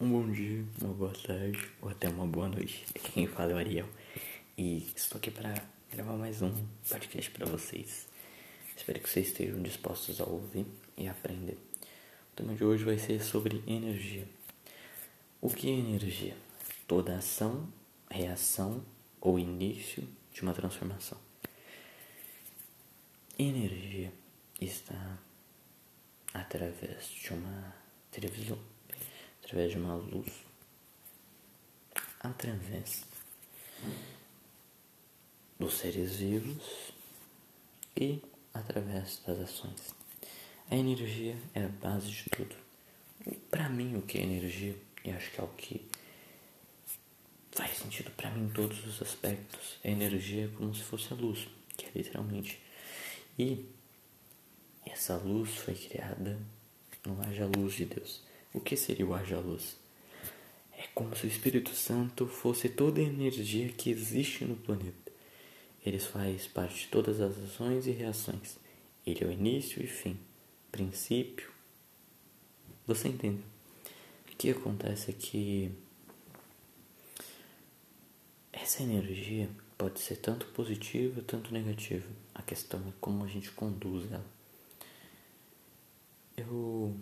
Um bom dia, uma boa tarde ou até uma boa noite. Quem fala é o Ariel e estou aqui para gravar mais um podcast para vocês. Espero que vocês estejam dispostos a ouvir e aprender. O tema de hoje vai ser sobre energia. O que é energia? Toda ação, reação ou início de uma transformação. Energia está através de uma televisão através de uma luz, através dos seres vivos e através das ações. A energia é a base de tudo. Para mim, o que é energia, e acho que é o que faz sentido para mim em todos os aspectos, a energia é como se fosse a luz, que é literalmente. E essa luz foi criada no haja luz de Deus. O que seria o haja luz? É como se o Espírito Santo fosse toda a energia que existe no planeta. Ele faz parte de todas as ações e reações. Ele é o início e fim, princípio. Você entende? O que acontece é que essa energia pode ser tanto positiva, tanto negativa. A questão é como a gente conduz ela. Eu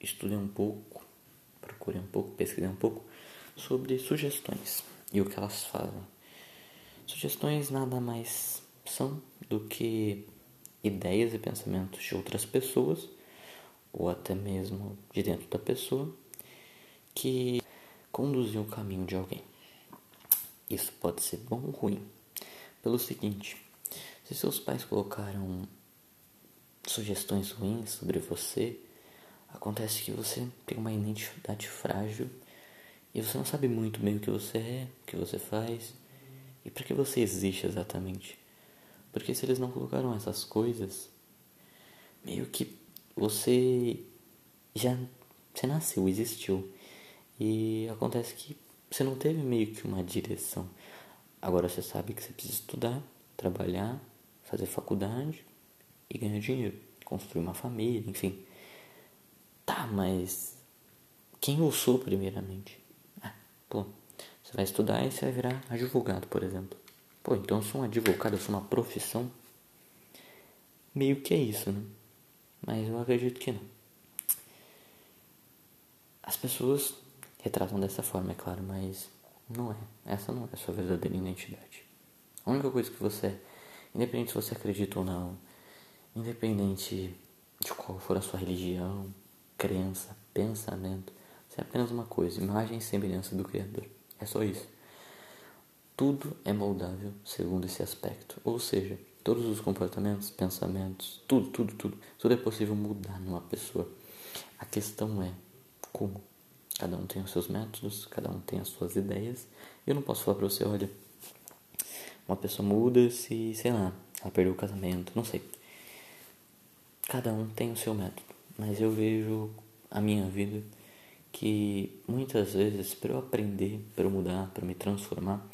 estudei um pouco, procurei um pouco, pesquisei um pouco sobre sugestões e o que elas fazem. Sugestões nada mais são do que ideias e pensamentos de outras pessoas ou até mesmo de dentro da pessoa que conduzem o caminho de alguém. Isso pode ser bom ou ruim. Pelo seguinte, se seus pais colocaram sugestões ruins sobre você, Acontece que você tem uma identidade frágil e você não sabe muito bem o que você é, o que você faz e para que você existe exatamente. Porque se eles não colocaram essas coisas, meio que você já você nasceu, existiu. E acontece que você não teve meio que uma direção. Agora você sabe que você precisa estudar, trabalhar, fazer faculdade e ganhar dinheiro, construir uma família, enfim. Tá, mas quem eu sou primeiramente? Ah, pô, você vai estudar e você vai virar advogado, por exemplo. Pô, então eu sou um advogado, eu sou uma profissão. Meio que é isso, né? Mas eu acredito que não. As pessoas retratam dessa forma, é claro, mas não é. Essa não é a sua verdadeira identidade. A única coisa que você é, independente se você acredita ou não, independente de qual for a sua religião, crença, pensamento. Isso é apenas uma coisa, imagem e semelhança do Criador. É só isso. Tudo é moldável segundo esse aspecto. Ou seja, todos os comportamentos, pensamentos, tudo, tudo, tudo, tudo é possível mudar numa pessoa. A questão é como. Cada um tem os seus métodos, cada um tem as suas ideias. Eu não posso falar pra você, olha, uma pessoa muda se, sei lá, ela perdeu o casamento, não sei. Cada um tem o seu método mas eu vejo a minha vida que muitas vezes para eu aprender, para eu mudar, para me transformar,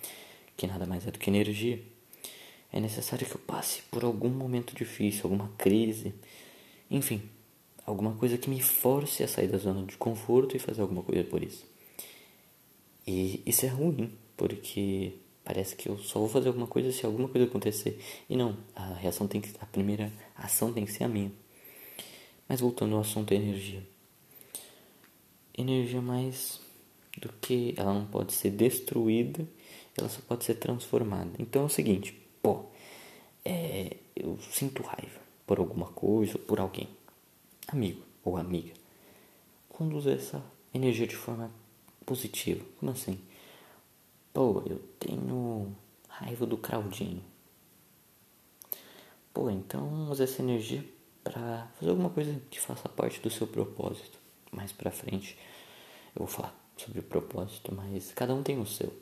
que nada mais é do que energia, é necessário que eu passe por algum momento difícil, alguma crise, enfim, alguma coisa que me force a sair da zona de conforto e fazer alguma coisa por isso. E isso é ruim, porque parece que eu só vou fazer alguma coisa se alguma coisa acontecer. E não, a reação tem que a primeira ação tem que ser a minha. Mas voltando ao assunto energia. Energia mais do que ela não pode ser destruída, ela só pode ser transformada. Então é o seguinte, pô, é, eu sinto raiva por alguma coisa ou por alguém, amigo ou amiga. Conduza essa energia de forma positiva. Como assim? Pô, eu tenho raiva do Claudinho. Pô, então usa essa energia para fazer alguma coisa que faça parte do seu propósito. Mais para frente eu vou falar sobre o propósito, mas cada um tem o seu.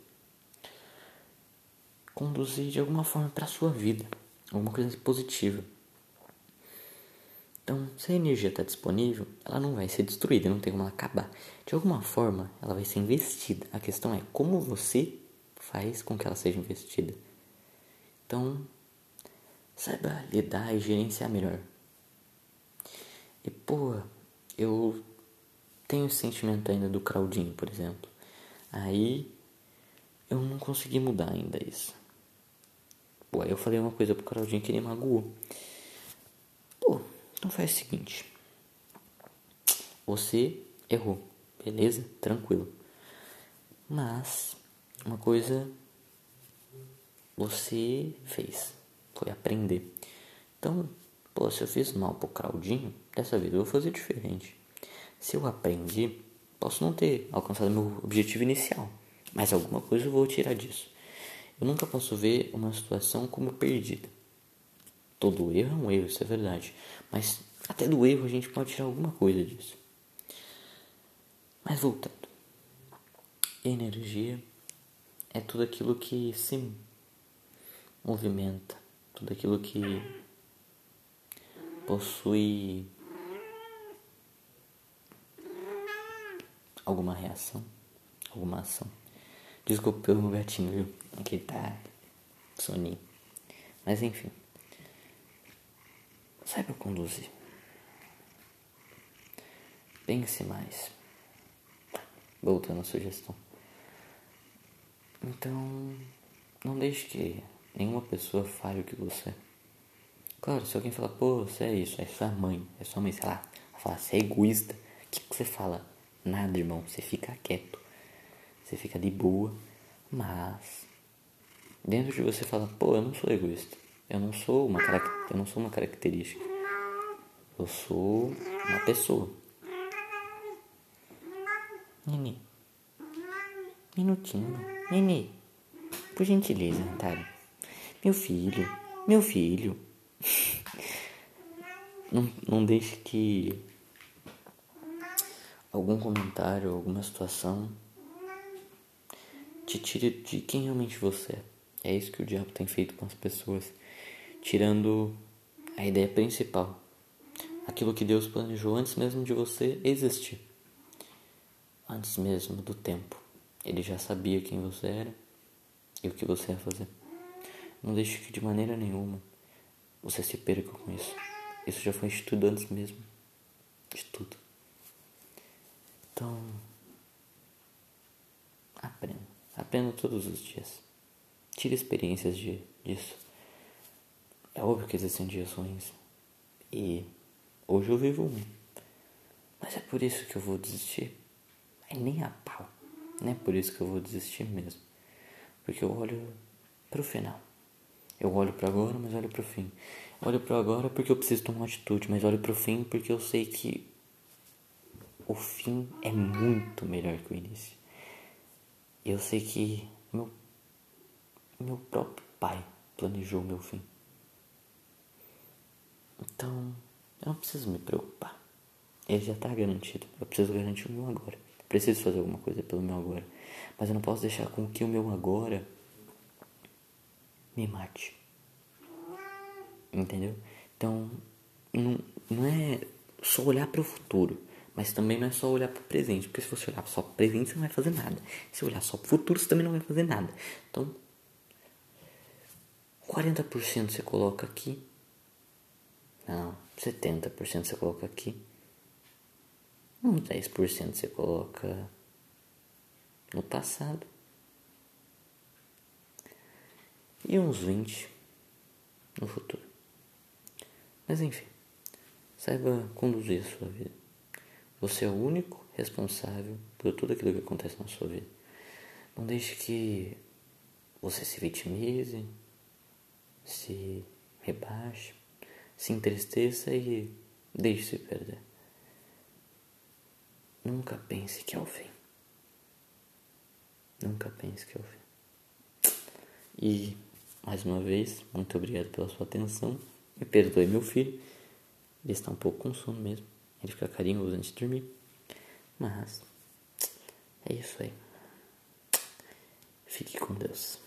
Conduzir de alguma forma para sua vida, alguma coisa positiva. Então, se a energia está disponível, ela não vai ser destruída, não tem como ela acabar. De alguma forma, ela vai ser investida. A questão é como você faz com que ela seja investida. Então, saiba lidar e gerenciar melhor. E pô, eu tenho esse sentimento ainda do Claudinho, por exemplo. Aí eu não consegui mudar ainda isso. Pô, aí eu falei uma coisa pro Claudinho que ele magoou. Pô, então faz o seguinte. Você errou, beleza? Tranquilo. Mas uma coisa você fez, foi aprender. Então, pô, se eu fiz mal pro Claudinho, dessa vez eu vou fazer diferente. Se eu aprendi, posso não ter alcançado meu objetivo inicial, mas alguma coisa eu vou tirar disso. Eu nunca posso ver uma situação como perdida. Todo erro é um erro, isso é verdade. Mas até do erro a gente pode tirar alguma coisa disso. Mas voltando. Energia é tudo aquilo que se movimenta, tudo aquilo que possui alguma reação, alguma ação. Desculpa pelo gatinho, viu? Que tá soninho. Mas enfim. Saiba conduzir. Pense mais. Voltando à sugestão. Então, não deixe que nenhuma pessoa fale o que você é. Claro, se alguém falar, pô, você é isso, é sua mãe, é sua mãe, sei lá, fala, você é egoísta, o que, que você fala? Nada, irmão. Você fica quieto. Você fica de boa. Mas dentro de você fala, pô, eu não sou egoísta. Eu não sou uma eu não sou uma característica. Eu sou uma pessoa. Nini. Minutinho. Nini. Por gentileza, Natália. Meu filho. Meu filho. Não, não deixe que algum comentário, alguma situação te tire de quem realmente você é. É isso que o diabo tem feito com as pessoas, tirando a ideia principal, aquilo que Deus planejou antes mesmo de você existir, antes mesmo do tempo. Ele já sabia quem você era e o que você ia fazer. Não deixe que de maneira nenhuma você se perca com isso. Isso já foi instituído antes mesmo de tudo. Então, aprenda. Aprenda todos os dias. Tire experiências de, disso. É óbvio que existem dias ruins. E hoje eu vivo um. Mas é por isso que eu vou desistir. É nem a pau. Não é por isso que eu vou desistir mesmo. Porque eu olho pro final. Eu olho para agora, mas olho pro fim. Olho para agora porque eu preciso tomar uma atitude, mas olho pro fim porque eu sei que o fim é muito melhor que o início. Eu sei que meu, meu próprio pai planejou o meu fim. Então, eu não preciso me preocupar. Ele já está garantido. Eu preciso garantir o meu agora. Preciso fazer alguma coisa pelo meu agora. Mas eu não posso deixar com que o meu agora me mate. Entendeu? Então, não, não é só olhar para o futuro. Mas também não é só olhar para o presente, porque se você olhar só para o presente, você não vai fazer nada. Se olhar só para o futuro, você também não vai fazer nada. Então, 40% você coloca aqui. Não, 70% você coloca aqui. Uns 10% você coloca no passado. E uns 20% no futuro. Mas enfim, saiba conduzir a sua vida. Você é o único responsável por tudo aquilo que acontece na sua vida. Não deixe que você se vitimize, se rebaixe, se entristeça e deixe-se perder. Nunca pense que é o fim. Nunca pense que é o fim. E, mais uma vez, muito obrigado pela sua atenção. Me perdoe, meu filho. Ele está um pouco com sono mesmo. Ele fica carinhoso antes de dormir. Mas é isso aí. Fique com Deus.